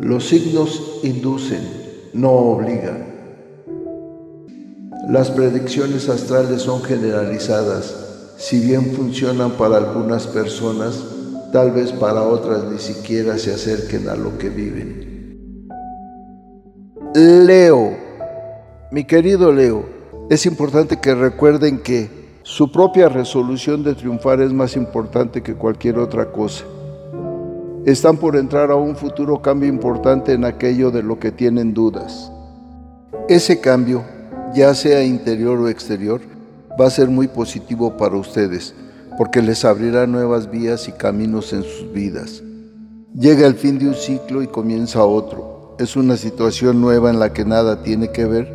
Los signos inducen, no obligan. Las predicciones astrales son generalizadas. Si bien funcionan para algunas personas, tal vez para otras ni siquiera se acerquen a lo que viven. Leo, mi querido Leo, es importante que recuerden que su propia resolución de triunfar es más importante que cualquier otra cosa. Están por entrar a un futuro cambio importante en aquello de lo que tienen dudas. Ese cambio, ya sea interior o exterior, va a ser muy positivo para ustedes, porque les abrirá nuevas vías y caminos en sus vidas. Llega el fin de un ciclo y comienza otro. Es una situación nueva en la que nada tiene que ver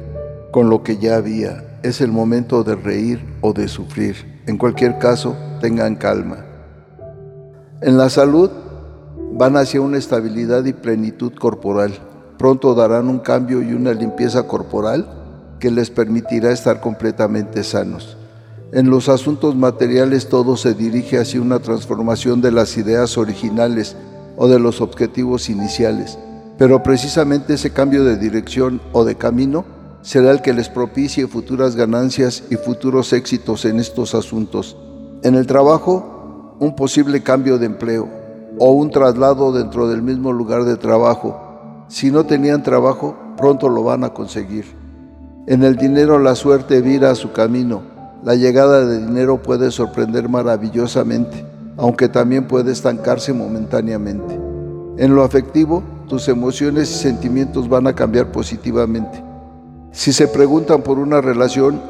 con lo que ya había es el momento de reír o de sufrir. En cualquier caso, tengan calma. En la salud, van hacia una estabilidad y plenitud corporal. Pronto darán un cambio y una limpieza corporal que les permitirá estar completamente sanos. En los asuntos materiales todo se dirige hacia una transformación de las ideas originales o de los objetivos iniciales, pero precisamente ese cambio de dirección o de camino será el que les propicie futuras ganancias y futuros éxitos en estos asuntos. En el trabajo, un posible cambio de empleo o un traslado dentro del mismo lugar de trabajo. Si no tenían trabajo, pronto lo van a conseguir. En el dinero la suerte vira a su camino. La llegada de dinero puede sorprender maravillosamente, aunque también puede estancarse momentáneamente. En lo afectivo, tus emociones y sentimientos van a cambiar positivamente. Si se preguntan por una relación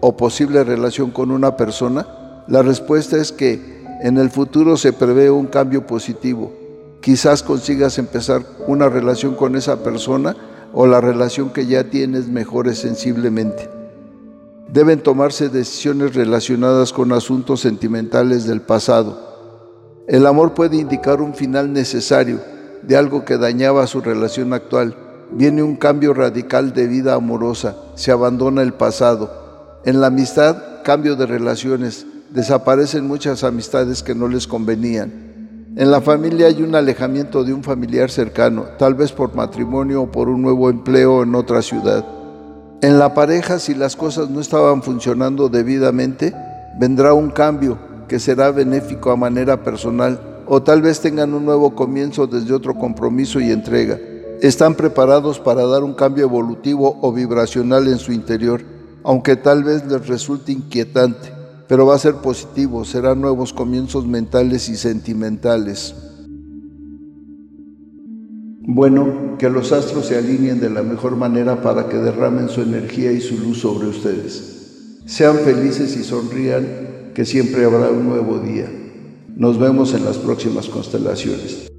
o posible relación con una persona, la respuesta es que en el futuro se prevé un cambio positivo. Quizás consigas empezar una relación con esa persona o la relación que ya tienes mejore sensiblemente. Deben tomarse decisiones relacionadas con asuntos sentimentales del pasado. El amor puede indicar un final necesario de algo que dañaba su relación actual viene un cambio radical de vida amorosa, se abandona el pasado. En la amistad, cambio de relaciones, desaparecen muchas amistades que no les convenían. En la familia hay un alejamiento de un familiar cercano, tal vez por matrimonio o por un nuevo empleo en otra ciudad. En la pareja, si las cosas no estaban funcionando debidamente, vendrá un cambio que será benéfico a manera personal o tal vez tengan un nuevo comienzo desde otro compromiso y entrega están preparados para dar un cambio evolutivo o vibracional en su interior, aunque tal vez les resulte inquietante, pero va a ser positivo, serán nuevos comienzos mentales y sentimentales. Bueno, que los astros se alineen de la mejor manera para que derramen su energía y su luz sobre ustedes. Sean felices y sonrían, que siempre habrá un nuevo día. Nos vemos en las próximas constelaciones.